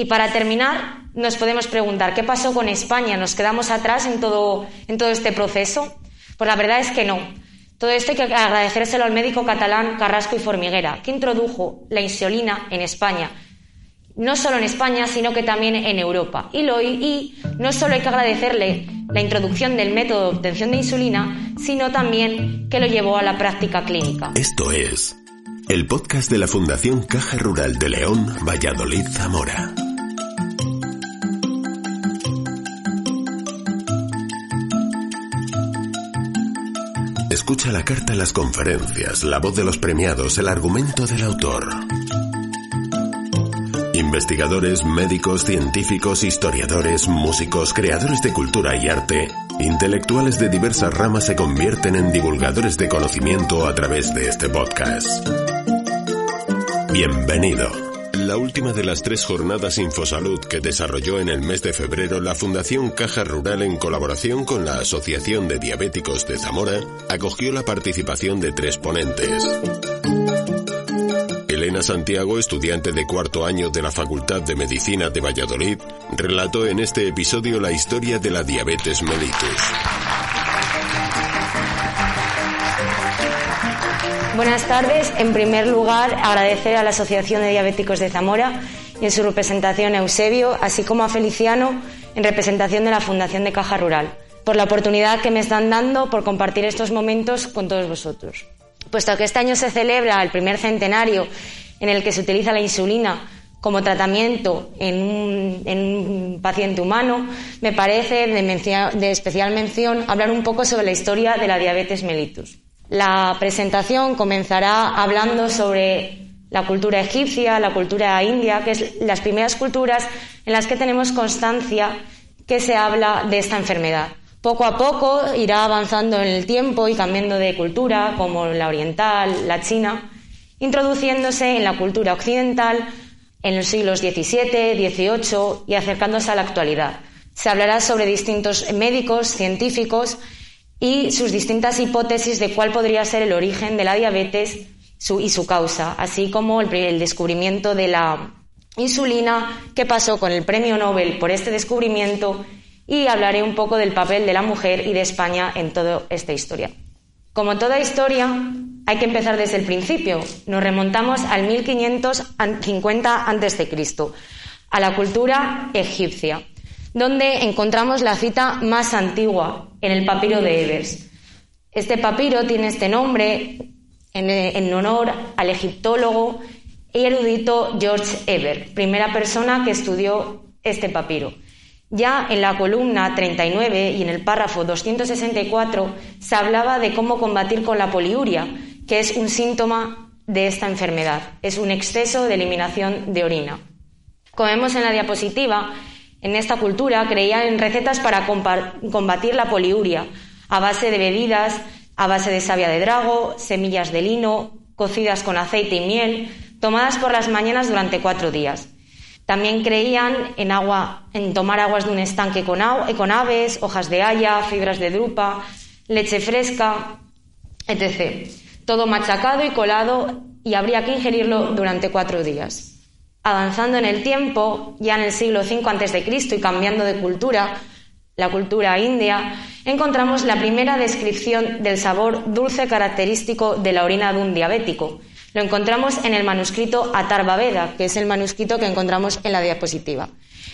Y para terminar, nos podemos preguntar, ¿qué pasó con España? ¿Nos quedamos atrás en todo, en todo este proceso? Pues la verdad es que no. Todo esto hay que agradecérselo al médico catalán Carrasco y Formiguera, que introdujo la insulina en España. No solo en España, sino que también en Europa. Y, lo, y no solo hay que agradecerle la introducción del método de obtención de insulina, sino también que lo llevó a la práctica clínica. Esto es el podcast de la Fundación Caja Rural de León, Valladolid, Zamora. Escucha la carta, las conferencias, la voz de los premiados, el argumento del autor. Investigadores, médicos, científicos, historiadores, músicos, creadores de cultura y arte, intelectuales de diversas ramas se convierten en divulgadores de conocimiento a través de este podcast. Bienvenido la última de las tres jornadas Infosalud que desarrolló en el mes de febrero la Fundación Caja Rural en colaboración con la Asociación de Diabéticos de Zamora, acogió la participación de tres ponentes. Elena Santiago, estudiante de cuarto año de la Facultad de Medicina de Valladolid, relató en este episodio la historia de la diabetes mellitus. Buenas tardes. En primer lugar, agradecer a la Asociación de Diabéticos de Zamora y en su representación a Eusebio, así como a Feliciano en representación de la Fundación de Caja Rural, por la oportunidad que me están dando por compartir estos momentos con todos vosotros. Puesto que este año se celebra el primer centenario en el que se utiliza la insulina como tratamiento en un, paciente humano, me parece de, de especial mención hablar un poco sobre la historia de la diabetes mellitus. La presentación comenzará hablando sobre la cultura egipcia, la cultura india, que es las primeras culturas en las que tenemos constancia que se habla de esta enfermedad. Poco a poco irá avanzando en el tiempo y cambiando de cultura, como la oriental, la china, introduciéndose en la cultura occidental en los siglos XVII, XVIII y acercándose a la actualidad. Se hablará sobre distintos médicos, científicos y sus distintas hipótesis de cuál podría ser el origen de la diabetes y su causa, así como el, descubrimiento de la insulina, qué pasó con el premio Nobel por este descubrimiento y hablaré un poco del papel de la mujer y de España en toda esta historia. Como toda historia, hay que empezar desde el principio. Nos remontamos al 1550 a.C., a la cultura egipcia donde encontramos la cita más antigua, en el papiro de Ebers. Este papiro tiene este nombre en, honor al egiptólogo y erudito George Eber, primera persona que estudió este papiro. Ya en la columna 39 y en el párrafo 264 se hablaba de cómo combatir con la poliuria, que es un síntoma de esta enfermedad. Es un exceso de eliminación de orina. Como vemos en la diapositiva, en esta cultura creían en recetas para combatir la poliuria, a base de bebidas, a base de savia de drago, semillas de lino, cocidas con aceite y miel, tomadas por las mañanas durante cuatro días. También creían en, agua, en tomar aguas de un estanque con, con aves, hojas de haya, fibras de drupa, leche fresca, etc. Todo machacado y colado y habría que ingerirlo durante cuatro días. Avanzando en el tiempo, ya en el siglo V a.C. y cambiando de cultura, la cultura india, encontramos la primera descripción del sabor dulce característico de la orina de un diabético. Lo encontramos en el manuscrito Atarva Veda, que es el manuscrito que encontramos en la diapositiva.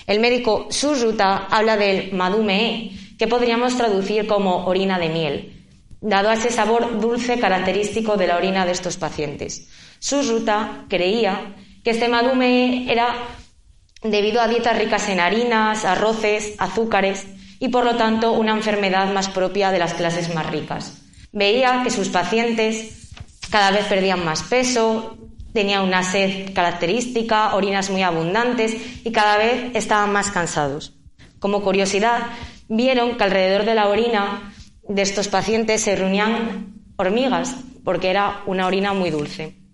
El médico Susruta habla del madumee, que podríamos traducir como orina de miel, dado a ese sabor dulce característico de la orina de estos pacientes. Susruta creía que este madume era debido a dietas ricas en harinas, arroces, azúcares y por lo tanto una enfermedad más propia de las clases más ricas. Veía que sus pacientes cada vez perdían más peso, tenían una sed característica, orinas muy abundantes y cada vez estaban más cansados. Como curiosidad, vieron que alrededor de la orina de estos pacientes se reunían hormigas, porque era una orina muy dulce.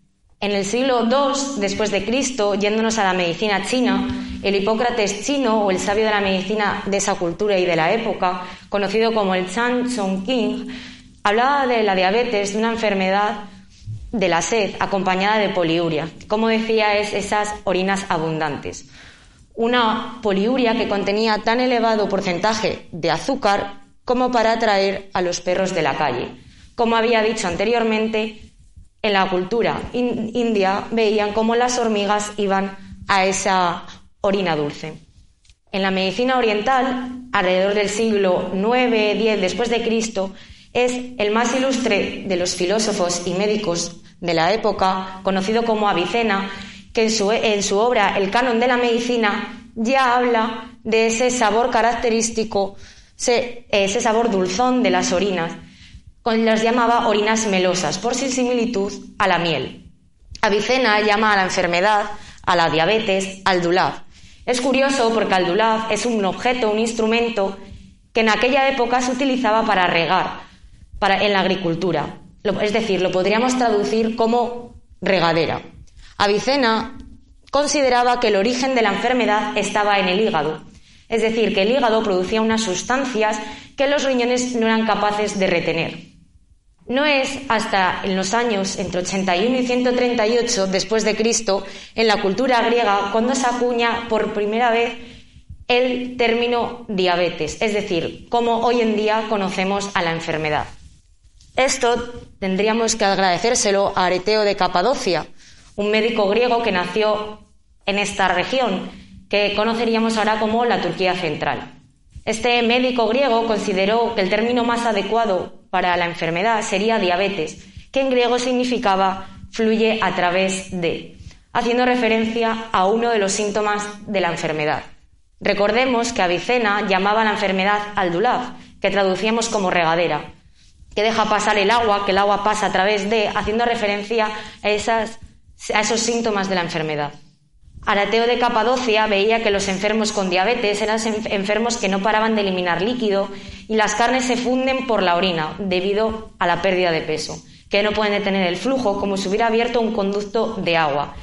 En el siglo II después de Cristo, yéndonos a la medicina china, el Hipócrates chino o el sabio de la medicina de esa cultura y de la época, conocido como el Chan Chong King, hablaba de la diabetes, de una enfermedad de la sed acompañada de poliuria. Como decía, es esas orinas abundantes. una poliuria que contenía tan elevado porcentaje de azúcar como para atraer a los perros de la calle. Como había dicho anteriormente, en la cultura india veían cómo las hormigas iban a esa orina dulce. En la medicina oriental, alrededor del siglo IX-X después de Cristo, es el más ilustre de los filósofos y médicos de la época, conocido como Avicena, que en su obra El canon de la medicina ya habla de ese sabor característico, ese, sabor dulzón de las orinas, con las llamaba orinas melosas, por su similitud a la miel. Avicena llama a la enfermedad, a la diabetes, al dulab. Es curioso porque el dulab es un objeto, un instrumento que en aquella época se utilizaba para regar, para, en la agricultura. Es decir, lo podríamos traducir como regadera. Avicena consideraba que el origen de la enfermedad estaba en el hígado, es decir, que el hígado producía unas sustancias que los riñones no eran capaces de retener. No es hasta en los años entre 81 y 138 después de Cristo, en la cultura griega, cuando se acuña por primera vez el término diabetes, es decir, como hoy en día conocemos a la enfermedad. Esto tendríamos que agradecérselo a Areteo de Capadocia, un médico griego que nació en esta región, que conoceríamos ahora como la Turquía central. Este médico griego consideró que el término más adecuado para la enfermedad sería diabetes, que en griego significaba fluye a través de, haciendo referencia a uno de los síntomas de la enfermedad. Recordemos que Avicena llamaba la enfermedad aldulaf, que traducíamos como regadera, que deja pasar el agua, que el agua pasa a través de, haciendo referencia a esos síntomas de la enfermedad. Arateo de Capadocia veía que los enfermos con diabetes eran enfermos que no paraban de eliminar líquido y las carnes se funden por la orina debido a la pérdida de peso, que no pueden detener el flujo como si hubiera abierto un conducto de agua.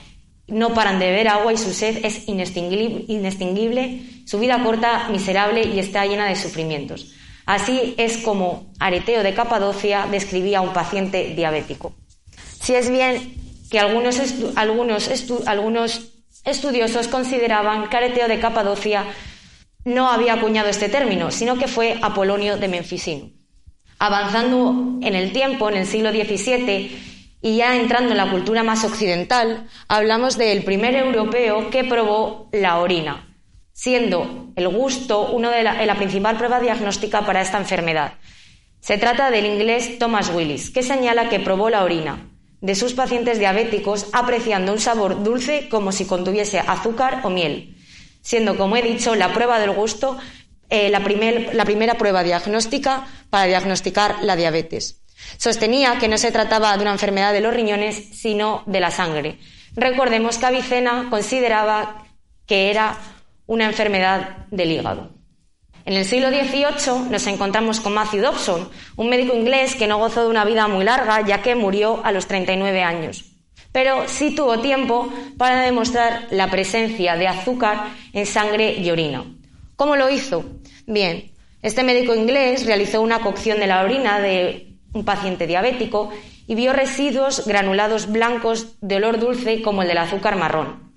No paran de beber agua y su sed es inextinguible, su vida corta, miserable y está llena de sufrimientos. Así es como Areteo de Capadocia describía a un paciente diabético. Si es bien que algunos, algunos, algunos estudiosos consideraban que Areteo de Capadocia no había acuñado este término, sino que fue Apolonio de Menfisino. Avanzando en el tiempo, en el siglo XVII, y ya entrando en la cultura más occidental, hablamos del primer europeo que probó la orina, siendo el gusto una de la, la principal prueba diagnóstica para esta enfermedad. Se trata del inglés Thomas Willis, que señala que probó la orina de sus pacientes diabéticos apreciando un sabor dulce como si contuviese azúcar o miel, siendo, como he dicho, la prueba del gusto eh, la, la primera prueba diagnóstica para diagnosticar la diabetes. Sostenía que no se trataba de una enfermedad de los riñones, sino de la sangre. Recordemos que Avicena consideraba que era una enfermedad del hígado. En el siglo XVIII nos encontramos con Matthew Dobson, un médico inglés que no gozó de una vida muy larga ya que murió a los 39 años. Pero sí tuvo tiempo para demostrar la presencia de azúcar en sangre y orina. ¿Cómo lo hizo? Bien, este médico inglés realizó una cocción de la orina de un paciente diabético y vio residuos granulados blancos de olor dulce como el del azúcar marrón.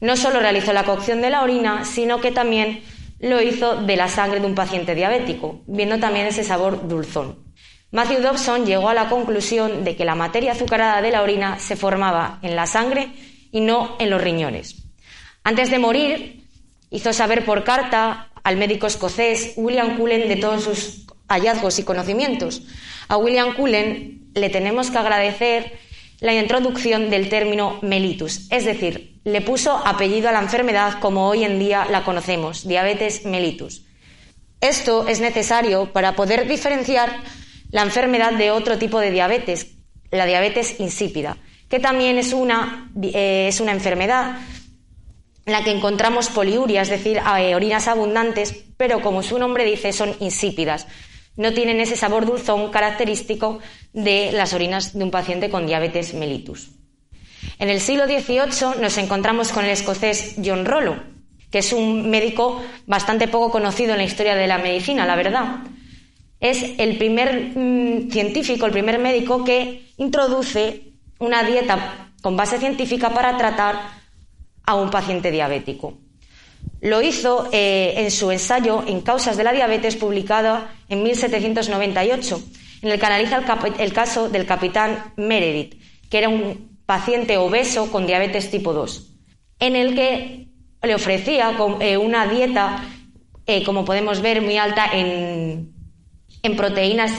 No solo realizó la cocción de la orina, sino que también lo hizo de la sangre de un paciente diabético, viendo también ese sabor dulzón. Matthew Dobson llegó a la conclusión de que la materia azucarada de la orina se formaba en la sangre y no en los riñones. Antes de morir, hizo saber por carta al médico escocés William Cullen de todos sus hallazgos y conocimientos. A William Cullen le tenemos que agradecer la introducción del término mellitus, es decir, le puso apellido a la enfermedad como hoy en día la conocemos, diabetes mellitus. Esto es necesario para poder diferenciar la enfermedad de otro tipo de diabetes, la diabetes insípida, que también es una, eh, es una enfermedad en la que encontramos poliuria, es decir, eh, orinas abundantes, pero como su nombre dice, son insípidas, no tienen ese sabor dulzón característico de las orinas de un paciente con diabetes mellitus. En el siglo XVIII nos encontramos con el escocés John Rollo, que es un médico bastante poco conocido en la historia de la medicina, la verdad. Es el primer mm, científico, el primer médico que introduce una dieta con base científica para tratar a un paciente diabético. Lo hizo eh, en su ensayo En causas de la diabetes, publicado en 1798, en el que analiza el, caso del capitán Meredith, que era un paciente obeso con diabetes tipo 2, en el que le ofrecía eh, una dieta, eh, como podemos ver, muy alta en, proteínas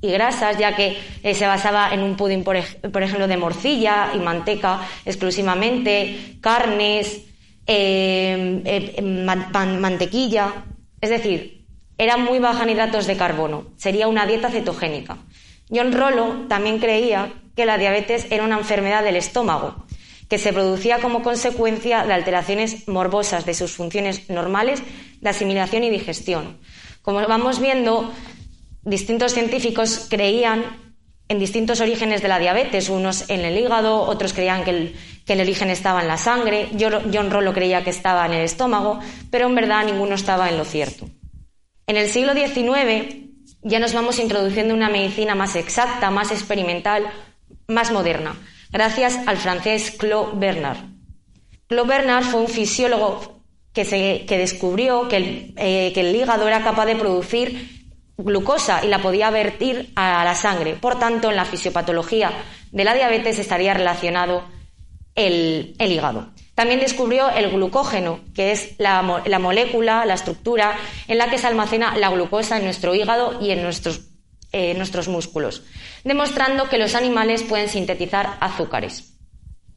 y grasas, ya que se basaba en un pudín, por, ejemplo, de morcilla y manteca exclusivamente, carnes, eh, eh, mantequilla, es decir, era muy baja en hidratos de carbono, sería una dieta cetogénica. John Rollo también creía que la diabetes era una enfermedad del estómago, que se producía como consecuencia de alteraciones morbosas de sus funciones normales de asimilación y digestión. Como vamos viendo, distintos científicos creían en distintos orígenes de la diabetes, unos en el hígado, otros creían que el, origen estaba en la sangre, John Rollo creía que estaba en el estómago, pero en verdad ninguno estaba en lo cierto. En el siglo XIX ya nos vamos introduciendo una medicina más exacta, más experimental, más moderna, gracias al francés Claude Bernard. Claude Bernard fue un fisiólogo que, descubrió que el, eh, que el hígado era capaz de producir glucosa y la podía vertir a la sangre. Por tanto, en la fisiopatología de la diabetes estaría relacionado el, hígado. También descubrió el glucógeno, que es la, molécula, la estructura en la que se almacena la glucosa en nuestro hígado y en nuestros, eh, nuestros músculos, demostrando que los animales pueden sintetizar azúcares.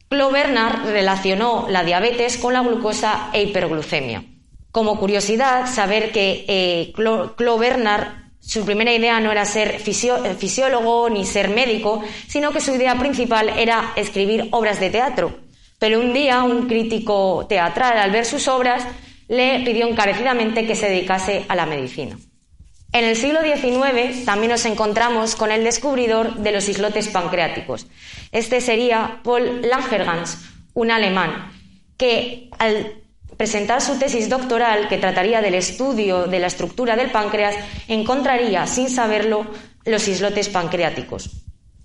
Clo Bernard relacionó la diabetes con la glucosa e hiperglucemia. Como curiosidad, saber que eh, Clo Bernard su primera idea no era ser fisiólogo ni ser médico, sino que su idea principal era escribir obras de teatro. Pero un día un crítico teatral, al ver sus obras, le pidió encarecidamente que se dedicase a la medicina. En el siglo XIX también nos encontramos con el descubridor de los islotes pancreáticos. Este sería Paul Langergans, un alemán, que al presentar su tesis doctoral que trataría del estudio de la estructura del páncreas, encontraría, sin saberlo, los islotes pancreáticos.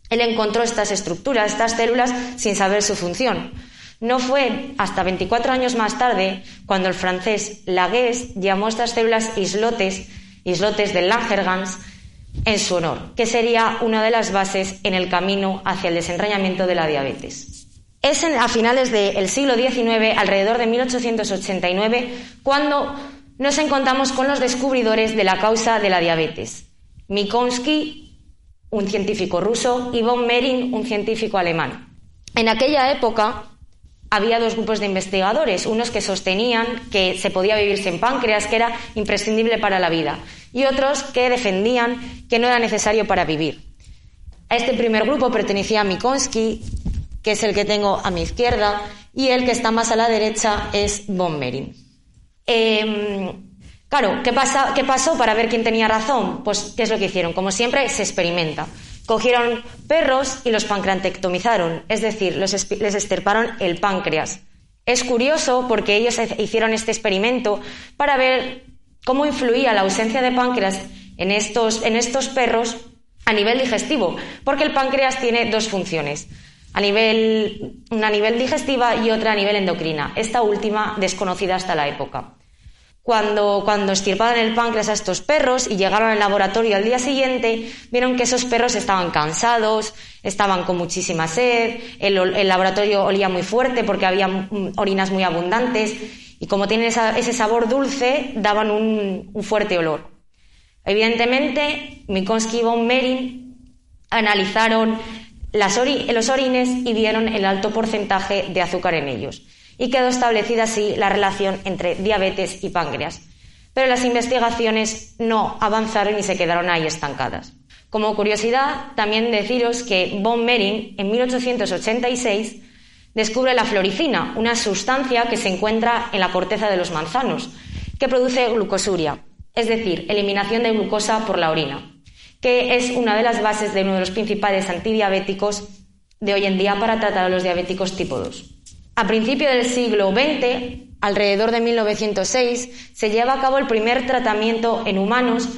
Él encontró estas estructuras, estas células, sin saber su función. No fue hasta 24 años más tarde cuando el francés Lagues llamó estas células islotes, islotes de Langerhans, en su honor, que sería una de las bases en el camino hacia el desentrañamiento de la diabetes. Es a finales del siglo XIX, alrededor de 1889, cuando nos encontramos con los descubridores de la causa de la diabetes. Mikonsky, un científico ruso, y von Merin, un científico alemán. En aquella época había dos grupos de investigadores, unos que sostenían que se podía vivir sin páncreas, que era imprescindible para la vida, y otros que defendían que no era necesario para vivir. A este primer grupo pertenecía Mikonsky, que es el que tengo a mi izquierda, y el que está más a la derecha es Von Merin. Em, claro, ¿qué, pasa, ¿qué pasó para ver quién tenía razón? Pues, ¿qué es lo que hicieron? Como siempre, se experimenta. Cogieron perros y los pancreatectomizaron, es decir, les extirparon el páncreas. Es curioso porque ellos hicieron este experimento para ver cómo influía la ausencia de páncreas en estos, en estos perros a nivel digestivo, porque el páncreas tiene dos funciones a nivel, una a nivel digestiva y otra a nivel endocrina, esta última desconocida hasta la época. Cuando, cuando el páncreas a estos perros y llegaron al laboratorio al día siguiente, vieron que esos perros estaban cansados, estaban con muchísima sed, el, laboratorio olía muy fuerte porque había orinas muy abundantes y como tienen ese sabor dulce, daban un, fuerte olor. Evidentemente, Mikonsky y von Merin analizaron los orines y vieron el alto porcentaje de azúcar en ellos. Y quedó establecida así la relación entre diabetes y páncreas. Pero las investigaciones no avanzaron y se quedaron ahí estancadas. Como curiosidad, también deciros que von Merin, en 1886, descubre la floricina, una sustancia que se encuentra en la corteza de los manzanos, que produce glucosuria, es decir, eliminación de glucosa por la orina que es una de las bases de uno de los principales antidiabéticos de hoy en día para tratar a los diabéticos tipo 2. A principios del siglo XX, alrededor de 1906, se lleva a cabo el primer tratamiento en humanos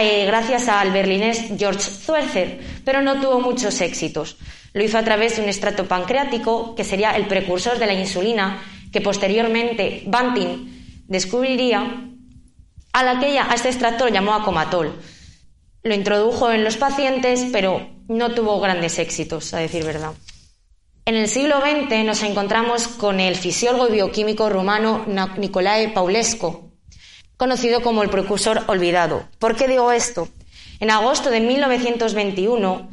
eh, gracias al berlinés George Schweitzer, pero no tuvo muchos éxitos. Lo hizo a través de un estrato pancreático, que sería el precursor de la insulina, que posteriormente Banting descubriría a a este extractor llamó acomatol. Lo introdujo en los pacientes, pero no tuvo grandes éxitos, a decir verdad. En el siglo XX nos encontramos con el fisiólogo y bioquímico rumano Nicolae Paulesco, conocido como el precursor olvidado. ¿Por qué digo esto? En agosto de 1921,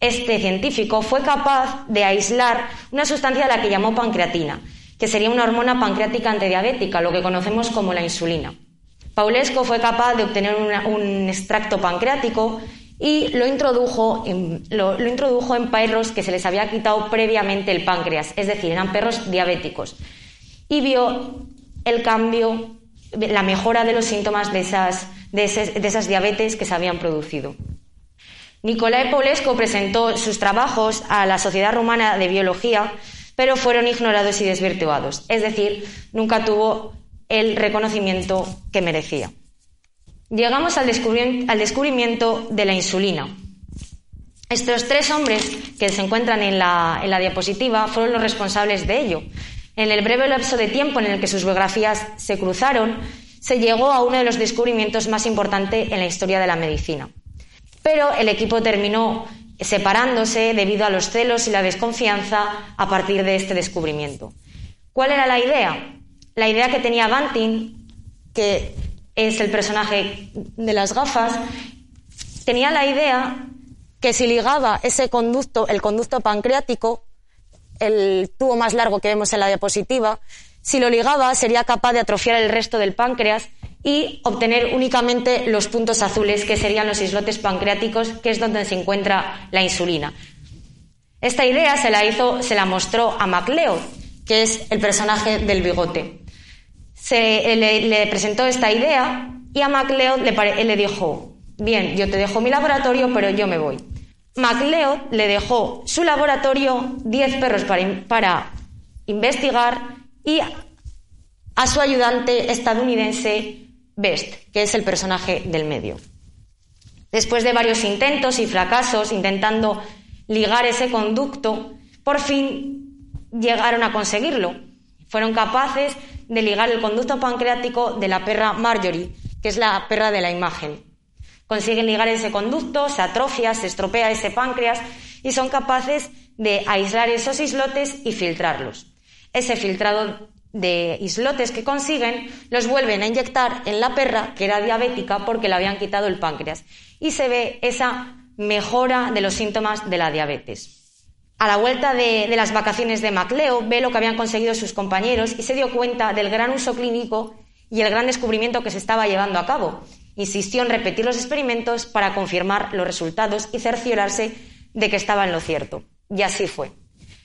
este científico fue capaz de aislar una sustancia a la que llamó pancreatina, que sería una hormona pancreática antidiabética, lo que conocemos como la insulina. Paulesco fue capaz de obtener un extracto pancreático y lo introdujo, en, lo, introdujo en perros que se les había quitado previamente el páncreas, es decir, eran perros diabéticos. Y vio el cambio, la mejora de los síntomas de esas, de, esas diabetes que se habían producido. Nicolae Paulesco presentó sus trabajos a la Sociedad Rumana de Biología, pero fueron ignorados y desvirtuados, es decir, nunca tuvo el reconocimiento que merecía. Llegamos al descubrimiento, de la insulina. Estos tres hombres que se encuentran en la, en la diapositiva fueron los responsables de ello. En el breve lapso de tiempo en el que sus biografías se cruzaron, se llegó a uno de los descubrimientos más importantes en la historia de la medicina. Pero el equipo terminó separándose debido a los celos y la desconfianza a partir de este descubrimiento. ¿Cuál era la idea? La idea que tenía Banting, que es el personaje de las gafas, tenía la idea que si ligaba ese conducto, el conducto pancreático, el tubo más largo que vemos en la diapositiva, si lo ligaba sería capaz de atrofiar el resto del páncreas y obtener únicamente los puntos azules, que serían los islotes pancreáticos, que es donde se encuentra la insulina. Esta idea se la hizo, se la mostró a MacLeod, que es el personaje del bigote se, le, presentó esta idea y a MacLeod le, dijo, bien, yo te dejo mi laboratorio, pero yo me voy. MacLeod le dejó su laboratorio, 10 perros para investigar y a su ayudante estadounidense Best, que es el personaje del medio. Después de varios intentos y fracasos intentando ligar ese conducto, por fin llegaron a conseguirlo. Fueron capaces de ligar el conducto pancreático de la perra Marjorie, que es la perra de la imagen. Consiguen ligar ese conducto, se atrofia, se estropea ese páncreas y son capaces de aislar esos islotes y filtrarlos. Ese filtrado de islotes que consiguen los vuelven a inyectar en la perra que era diabética porque le habían quitado el páncreas y se ve esa mejora de los síntomas de la diabetes. A la vuelta de, las vacaciones de Macleo, ve lo que habían conseguido sus compañeros y se dio cuenta del gran uso clínico y el gran descubrimiento que se estaba llevando a cabo. Insistió en repetir los experimentos para confirmar los resultados y cerciorarse de que estaba en lo cierto. Y así fue.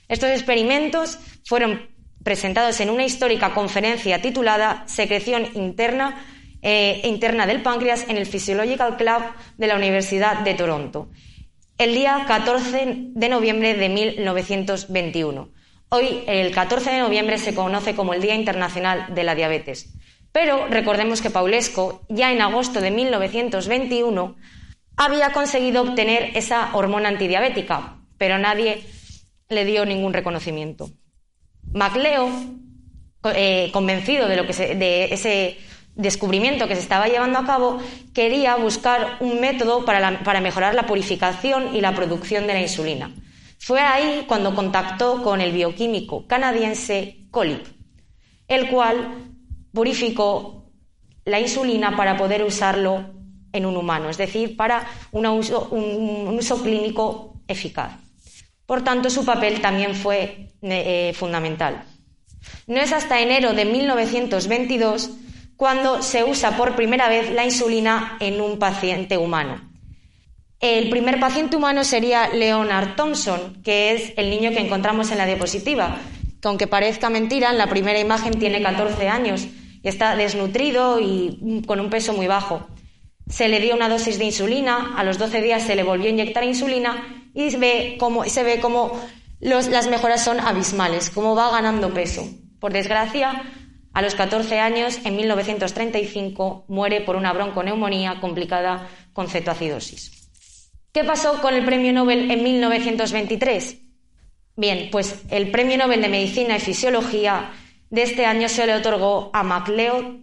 Estos experimentos fueron presentados en una histórica conferencia titulada Secreción interna, eh, interna del páncreas en el Physiological Club de la Universidad de Toronto el día 14 de noviembre de 1921. Hoy, el 14 de noviembre, se conoce como el Día Internacional de la Diabetes. Pero recordemos que Paulesco, ya en agosto de 1921, había conseguido obtener esa hormona antidiabética, pero nadie le dio ningún reconocimiento. Macleo, eh, convencido de, lo que de ese descubrimiento que se estaba llevando a cabo, quería buscar un método para, mejorar la purificación y la producción de la insulina. Fue ahí cuando contactó con el bioquímico canadiense Colip, el cual purificó la insulina para poder usarlo en un humano, es decir, para un uso, un uso clínico eficaz. Por tanto, su papel también fue eh, fundamental. No es hasta enero de 1922 cuando se usa por primera vez la insulina en un paciente humano. El primer paciente humano sería Leonard Thompson, que es el niño que encontramos en la diapositiva, que aunque parezca mentira, en la primera imagen tiene 14 años y está desnutrido y con un peso muy bajo. Se le dio una dosis de insulina, a los 12 días se le volvió a inyectar insulina y se ve como las mejoras son abismales, cómo va ganando peso. Por desgracia, a los 14 años, en 1935, muere por una bronconeumonía complicada con cetoacidosis. ¿Qué pasó con el premio Nobel en 1923? Bien, pues el premio Nobel de Medicina y Fisiología de este año se le otorgó a MacLeod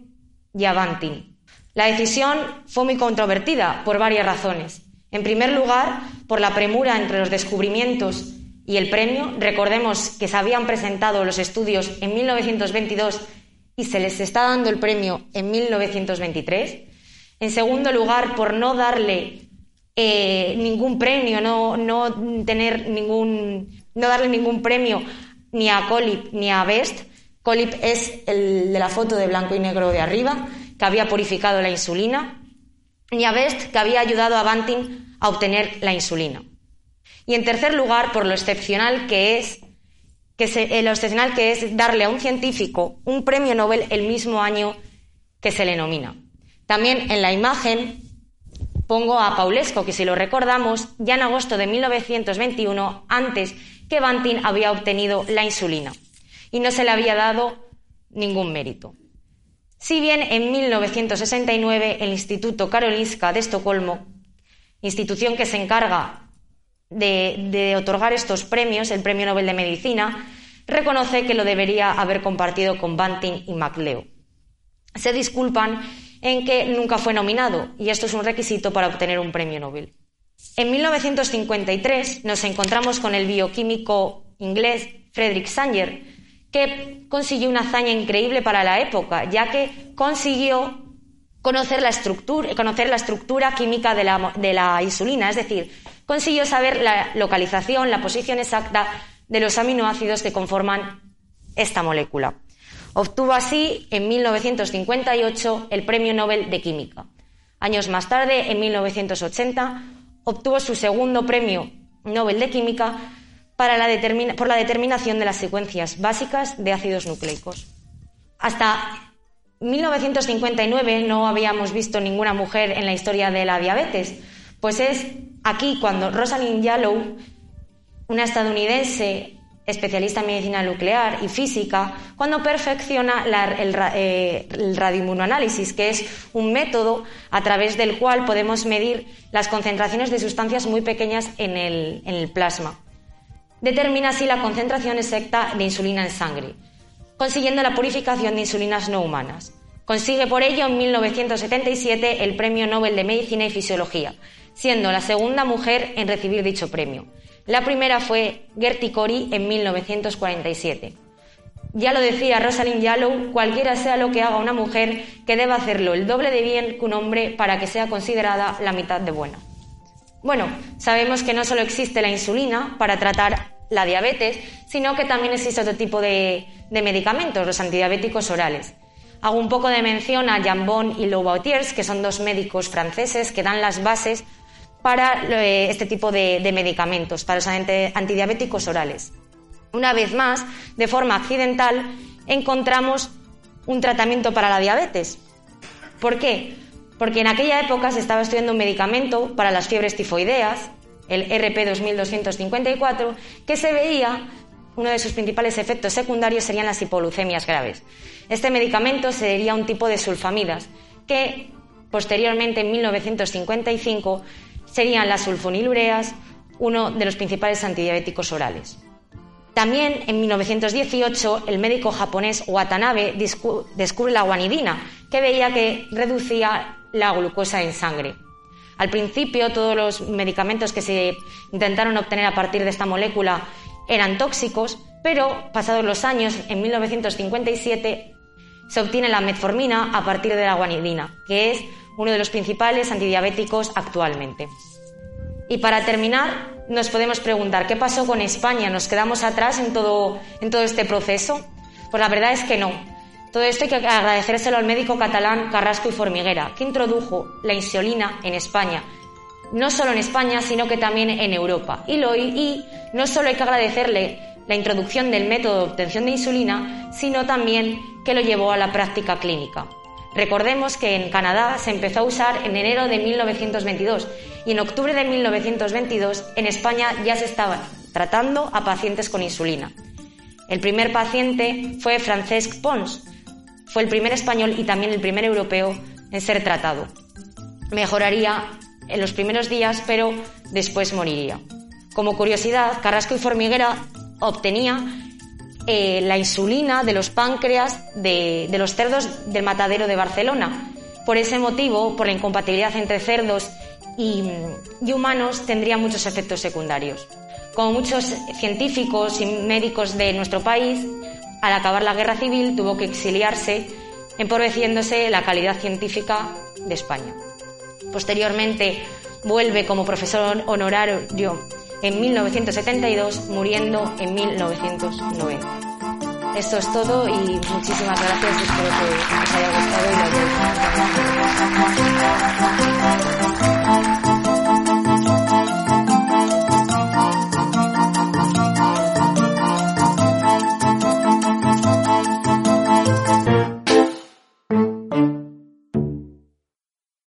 y Avantin. La decisión fue muy controvertida por varias razones. En primer lugar, por la premura entre los descubrimientos y el premio. Recordemos que se habían presentado los estudios en 1922 y se les está dando el premio en 1923. En segundo lugar, por no darle eh, ningún premio, no, no, tener ningún, no darle ningún premio ni a Colip ni a Best. Colip es el de la foto de blanco y negro de arriba, que había purificado la insulina, ni a Best, que había ayudado a Banting a obtener la insulina. Y en tercer lugar, por lo excepcional que es, que lo excepcional que es darle a un científico un premio Nobel el mismo año que se le nomina. También en la imagen pongo a Paulesco, que si lo recordamos, ya en agosto de 1921, antes que Banting había obtenido la insulina y no se le había dado ningún mérito. Si bien en 1969 el Instituto Karolinska de Estocolmo, institución que se encarga de, otorgar estos premios, el Premio Nobel de Medicina, reconoce que lo debería haber compartido con Banting y MacLeod. Se disculpan en que nunca fue nominado y esto es un requisito para obtener un premio Nobel. En 1953 nos encontramos con el bioquímico inglés Frederick Sanger, que consiguió una hazaña increíble para la época, ya que consiguió conocer la estructura, química de la insulina, es decir, consiguió saber la localización, la posición exacta de los aminoácidos que conforman esta molécula. Obtuvo así en 1958 el Premio Nobel de Química. Años más tarde, en 1980, obtuvo su segundo Premio Nobel de Química por la determinación de las secuencias básicas de ácidos nucleicos. Hasta 1959 no habíamos visto ninguna mujer en la historia de la diabetes, pues es aquí cuando Rosalind Yallow, una estadounidense especialista en medicina nuclear y física, cuando perfecciona eh, el, radioinmunoanálisis, que es un método a través del cual podemos medir las concentraciones de sustancias muy pequeñas en el, en el plasma. Determina así la concentración exacta de insulina en sangre, consiguiendo la purificación de insulinas no humanas. Consigue por ello en 1977 el Premio Nobel de Medicina y Fisiología, siendo la segunda mujer en recibir dicho premio. La primera fue Gertie Cori en 1947. Ya lo decía Rosalind Yallow, cualquiera sea lo que haga una mujer, que deba hacerlo el doble de bien que un hombre para que sea considerada la mitad de buena. Bueno, sabemos que no solo existe la insulina para tratar la diabetes, sino que también existe otro tipo de, medicamentos, los antidiabéticos orales. Hago un poco de mención a Jambon y Loubautiers, que son dos médicos franceses que dan las bases para eh, este tipo de, medicamentos, para los antidiabéticos orales. Una vez más, de forma accidental, encontramos un tratamiento para la diabetes. ¿Por qué? Porque en aquella época se estaba estudiando un medicamento para las fiebres tifoideas, el RP2254, que se veía uno de sus principales efectos secundarios serían las hipoglucemias graves. Este medicamento sería un tipo de sulfamidas que posteriormente en 1955 serían las sulfonilureas, uno de los principales antidiabéticos orales. También en 1918 el médico japonés Watanabe descubre la guanidina, que veía que reducía la glucosa en sangre. Al principio todos los medicamentos que se intentaron obtener a partir de esta molécula eran tóxicos, pero pasados los años, en 1957, se obtiene la metformina a partir de la guanidina, que es uno de los principales antidiabéticos actualmente. Y para terminar, nos podemos preguntar, ¿qué pasó con España? ¿Nos quedamos atrás en todo, este proceso? Pues la verdad es que no. Todo esto hay que agradecérselo al médico catalán Carrasco y Formiguera, que introdujo la insulina en España. No solo en España, sino que también en Europa. Y, lo, y no solo hay que agradecerle la introducción del método de obtención de insulina, sino también que lo llevó a la práctica clínica. Recordemos que en Canadá se empezó a usar en enero de 1922 y en octubre de 1922 en España ya se estaba tratando a pacientes con insulina. El primer paciente fue Francesc Pons, fue el primer español y también el primer europeo en ser tratado. Mejoraría en los primeros días, pero después moriría. Como curiosidad, Carrasco y Formiguera obtenía eh, la insulina de los páncreas de, los cerdos del matadero de Barcelona. Por ese motivo, por la incompatibilidad entre cerdos y, y humanos, tendría muchos efectos secundarios. Como muchos científicos y médicos de nuestro país, al acabar la guerra civil tuvo que exiliarse, empobreciéndose la calidad científica de España. Posteriormente vuelve como profesor honorario en 1972, muriendo en 1990. Esto es todo y muchísimas gracias. Espero que os haya gustado y lo